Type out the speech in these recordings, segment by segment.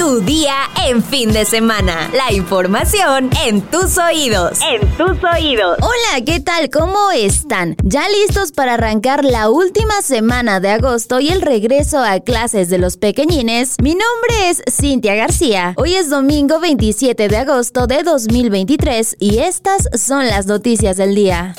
Tu día en fin de semana. La información en tus oídos. En tus oídos. Hola, ¿qué tal? ¿Cómo están? ¿Ya listos para arrancar la última semana de agosto y el regreso a clases de los pequeñines? Mi nombre es Cintia García. Hoy es domingo 27 de agosto de 2023 y estas son las noticias del día.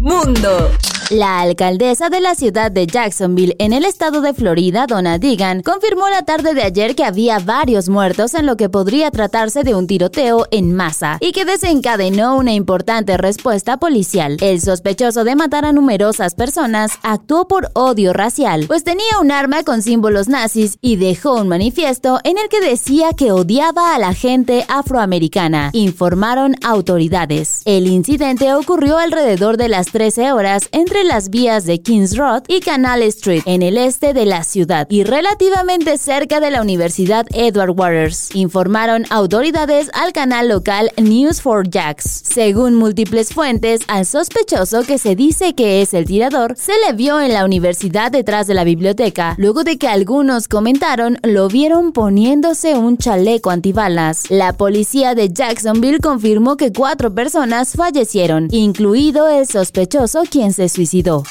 Mundo. La alcaldesa de la ciudad de Jacksonville, en el estado de Florida, Donna Deegan, confirmó la tarde de ayer que había varios muertos en lo que podría tratarse de un tiroteo en masa y que desencadenó una importante respuesta policial. El sospechoso de matar a numerosas personas actuó por odio racial, pues tenía un arma con símbolos nazis y dejó un manifiesto en el que decía que odiaba a la gente afroamericana, informaron autoridades. El incidente ocurrió alrededor de las 13 horas entre las vías de Kings Road y Canal Street en el este de la ciudad y relativamente cerca de la Universidad Edward Waters, informaron autoridades al canal local News 4 Jacks. Según múltiples fuentes, al sospechoso que se dice que es el tirador se le vio en la universidad detrás de la biblioteca, luego de que algunos comentaron lo vieron poniéndose un chaleco antibalas. La policía de Jacksonville confirmó que cuatro personas fallecieron, incluido el sospechoso quien se suicidó suicidó.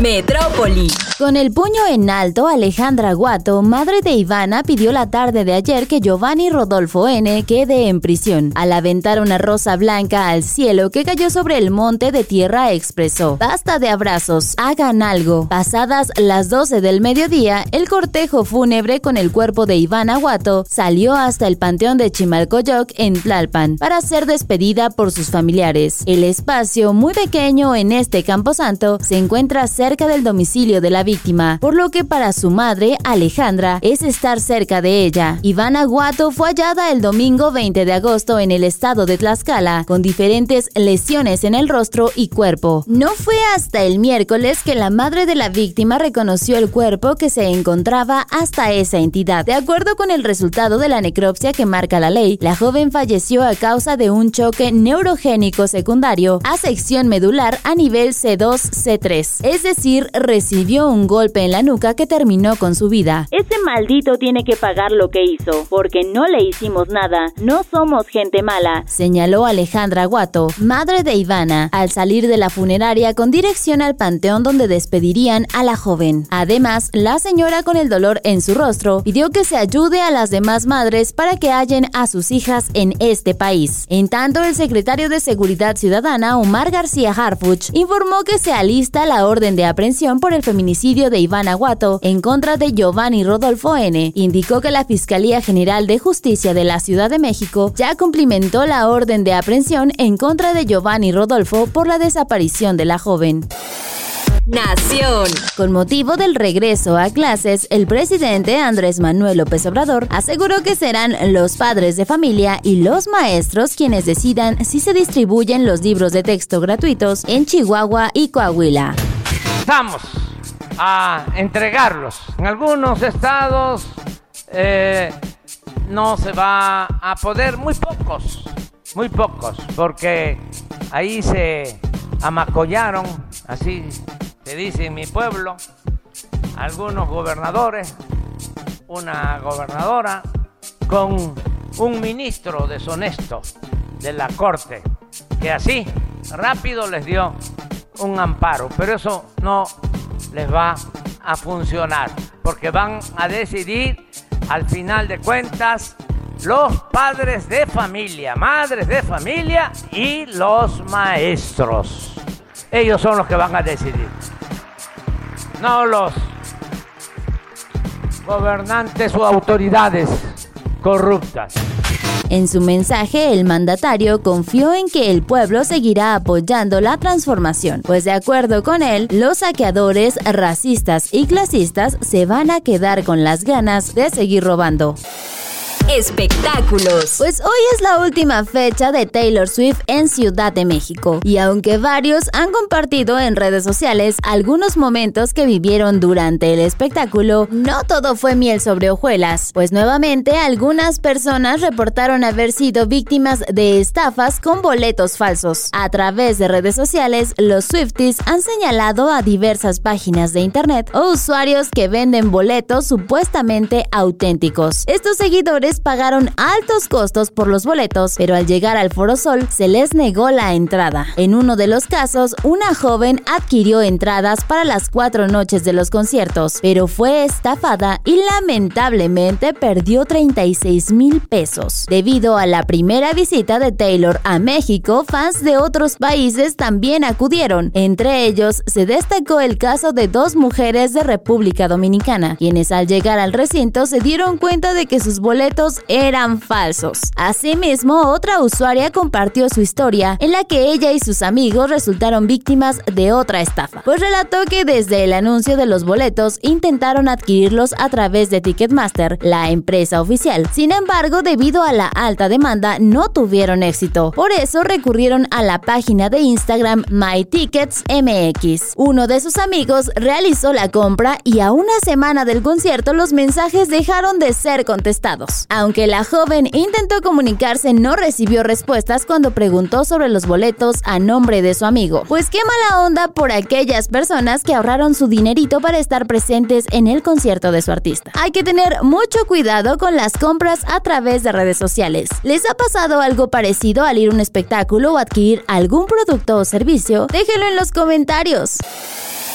Metrópoli. Con el puño en alto, Alejandra Guato, madre de Ivana, pidió la tarde de ayer que Giovanni Rodolfo N. quede en prisión. Al aventar una rosa blanca al cielo que cayó sobre el monte de tierra, expresó: Basta de abrazos, hagan algo. Pasadas las 12 del mediodía, el cortejo fúnebre con el cuerpo de Ivana Guato salió hasta el panteón de Chimalcoyoc en Tlalpan para ser despedida por sus familiares. El espacio, muy pequeño en este camposanto, se encuentra cerca del domicilio de la víctima, por lo que para su madre, Alejandra, es estar cerca de ella. Ivana Guato fue hallada el domingo 20 de agosto en el estado de Tlaxcala, con diferentes lesiones en el rostro y cuerpo. No fue hasta el miércoles que la madre de la víctima reconoció el cuerpo que se encontraba hasta esa entidad. De acuerdo con el resultado de la necropsia que marca la ley, la joven falleció a causa de un choque neurogénico secundario a sección medular a nivel C2-C3, es decir, recibió un golpe en la nuca que terminó con su vida. Ese maldito tiene que pagar lo que hizo, porque no le hicimos nada, no somos gente mala, señaló Alejandra Guato, madre de Ivana, al salir de la funeraria con dirección al panteón donde despedirían a la joven. Además, la señora con el dolor en su rostro pidió que se ayude a las demás madres para que hallen a sus hijas en este país. En tanto, el secretario de Seguridad Ciudadana, Omar García Harfuch, informó que se alista la orden de aprehensión por el feminicidio de Iván Aguato en contra de Giovanni Rodolfo N. Indicó que la Fiscalía General de Justicia de la Ciudad de México ya cumplimentó la orden de aprehensión en contra de Giovanni Rodolfo por la desaparición de la joven. Nación. Con motivo del regreso a clases, el presidente Andrés Manuel López Obrador aseguró que serán los padres de familia y los maestros quienes decidan si se distribuyen los libros de texto gratuitos en Chihuahua y Coahuila. Vamos a entregarlos. En algunos estados eh, no se va a poder, muy pocos, muy pocos, porque ahí se amacollaron, así se dice en mi pueblo, algunos gobernadores, una gobernadora con un ministro deshonesto de la corte, que así rápido les dio un amparo, pero eso no les va a funcionar, porque van a decidir al final de cuentas los padres de familia, madres de familia y los maestros. Ellos son los que van a decidir no los gobernantes o autoridades corruptas. En su mensaje, el mandatario confió en que el pueblo seguirá apoyando la transformación, pues de acuerdo con él, los saqueadores racistas y clasistas se van a quedar con las ganas de seguir robando. Espectáculos. Pues hoy es la última fecha de Taylor Swift en Ciudad de México. Y aunque varios han compartido en redes sociales algunos momentos que vivieron durante el espectáculo, no todo fue miel sobre hojuelas, pues nuevamente algunas personas reportaron haber sido víctimas de estafas con boletos falsos. A través de redes sociales, los Swifties han señalado a diversas páginas de internet o usuarios que venden boletos supuestamente auténticos. Estos seguidores pagaron altos costos por los boletos, pero al llegar al Foro Sol se les negó la entrada. En uno de los casos, una joven adquirió entradas para las cuatro noches de los conciertos, pero fue estafada y lamentablemente perdió 36 mil pesos. Debido a la primera visita de Taylor a México, fans de otros países también acudieron. Entre ellos se destacó el caso de dos mujeres de República Dominicana, quienes al llegar al recinto se dieron cuenta de que sus boletos eran falsos. Asimismo, otra usuaria compartió su historia en la que ella y sus amigos resultaron víctimas de otra estafa, pues relató que desde el anuncio de los boletos intentaron adquirirlos a través de Ticketmaster, la empresa oficial. Sin embargo, debido a la alta demanda, no tuvieron éxito. Por eso recurrieron a la página de Instagram MyTicketsMX. Uno de sus amigos realizó la compra y a una semana del concierto los mensajes dejaron de ser contestados. Aunque la joven intentó comunicarse, no recibió respuestas cuando preguntó sobre los boletos a nombre de su amigo. Pues qué mala onda por aquellas personas que ahorraron su dinerito para estar presentes en el concierto de su artista. Hay que tener mucho cuidado con las compras a través de redes sociales. ¿Les ha pasado algo parecido al ir a un espectáculo o adquirir algún producto o servicio? Déjenlo en los comentarios.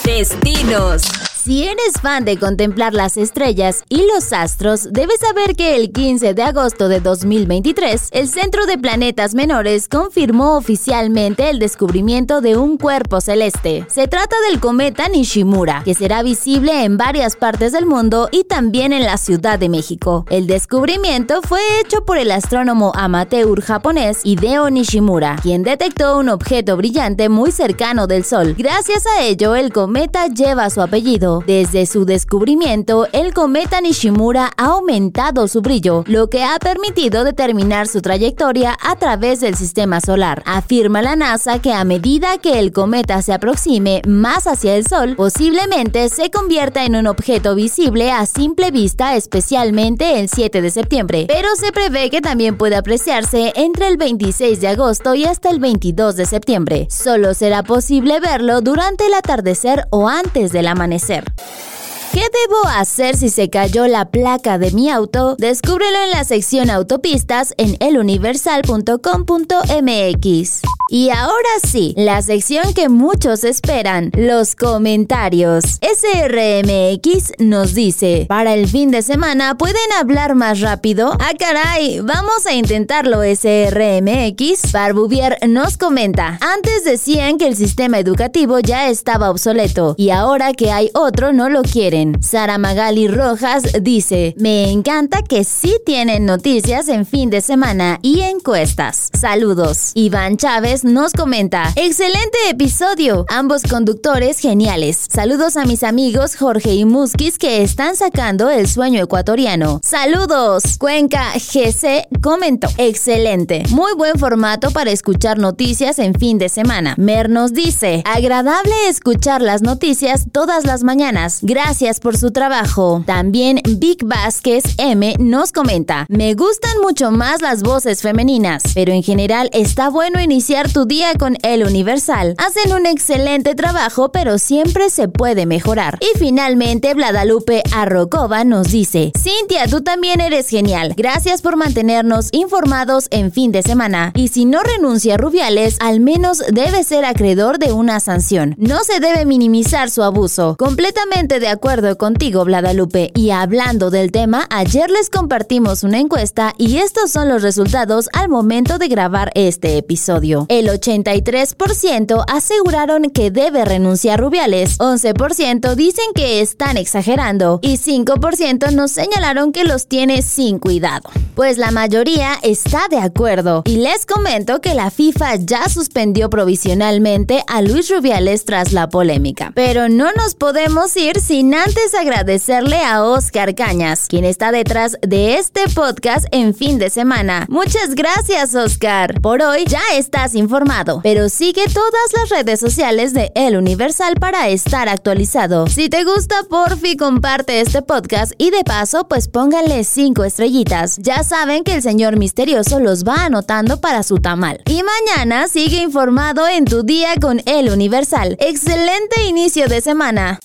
Destinos. Si eres fan de contemplar las estrellas y los astros, debes saber que el 15 de agosto de 2023, el Centro de Planetas Menores confirmó oficialmente el descubrimiento de un cuerpo celeste. Se trata del cometa Nishimura, que será visible en varias partes del mundo y también en la Ciudad de México. El descubrimiento fue hecho por el astrónomo amateur japonés Hideo Nishimura, quien detectó un objeto brillante muy cercano del Sol. Gracias a ello, el cometa lleva su apellido desde su descubrimiento, el cometa Nishimura ha aumentado su brillo, lo que ha permitido determinar su trayectoria a través del sistema solar. Afirma la NASA que a medida que el cometa se aproxime más hacia el Sol, posiblemente se convierta en un objeto visible a simple vista, especialmente el 7 de septiembre, pero se prevé que también puede apreciarse entre el 26 de agosto y hasta el 22 de septiembre. Solo será posible verlo durante el atardecer o antes del amanecer. hacer. ¿Qué debo hacer si se cayó la placa de mi auto? Descúbrelo en la sección autopistas en eluniversal.com.mx. Y ahora sí, la sección que muchos esperan, los comentarios. SRMX nos dice, para el fin de semana, ¿pueden hablar más rápido? Ah, caray, vamos a intentarlo, SRMX. Barbuvier nos comenta, antes decían que el sistema educativo ya estaba obsoleto y ahora que hay otro no lo quieren. Sara Magali Rojas dice, me encanta que sí tienen noticias en fin de semana y encuestas. Saludos. Iván Chávez nos comenta, excelente episodio, ambos conductores geniales. Saludos a mis amigos Jorge y Muskis que están sacando el sueño ecuatoriano. Saludos. Cuenca GC comentó, excelente, muy buen formato para escuchar noticias en fin de semana. Mer nos dice, agradable escuchar las noticias todas las mañanas. Gracias por su trabajo. También Vic Vázquez M nos comenta, me gustan mucho más las voces femeninas, pero en general está bueno iniciar tu día con El Universal. Hacen un excelente trabajo, pero siempre se puede mejorar. Y finalmente, Vladalupe Arrocova nos dice: Cintia, tú también eres genial. Gracias por mantenernos informados en fin de semana. Y si no renuncia a Rubiales, al menos debe ser acreedor de una sanción. No se debe minimizar su abuso. Completamente de acuerdo contigo, Vladalupe. Y hablando del tema, ayer les compartimos una encuesta y estos son los resultados al momento de grabar este episodio. El 83% aseguraron que debe renunciar Rubiales, 11% dicen que están exagerando y 5% nos señalaron que los tiene sin cuidado. Pues la mayoría está de acuerdo y les comento que la FIFA ya suspendió provisionalmente a Luis Rubiales tras la polémica. Pero no nos podemos ir sin antes antes agradecerle a Oscar Cañas, quien está detrás de este podcast en fin de semana. Muchas gracias, Oscar. Por hoy ya estás informado, pero sigue todas las redes sociales de El Universal para estar actualizado. Si te gusta, porfi, comparte este podcast y de paso, pues pónganle cinco estrellitas. Ya saben que el señor misterioso los va anotando para su tamal. Y mañana sigue informado en tu día con El Universal. Excelente inicio de semana.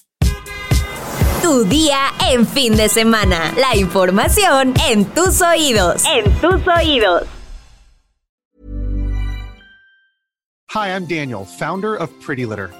Tu día en fin de semana. La información en tus oídos. En tus oídos. Hi, I'm Daniel, founder of Pretty Litter.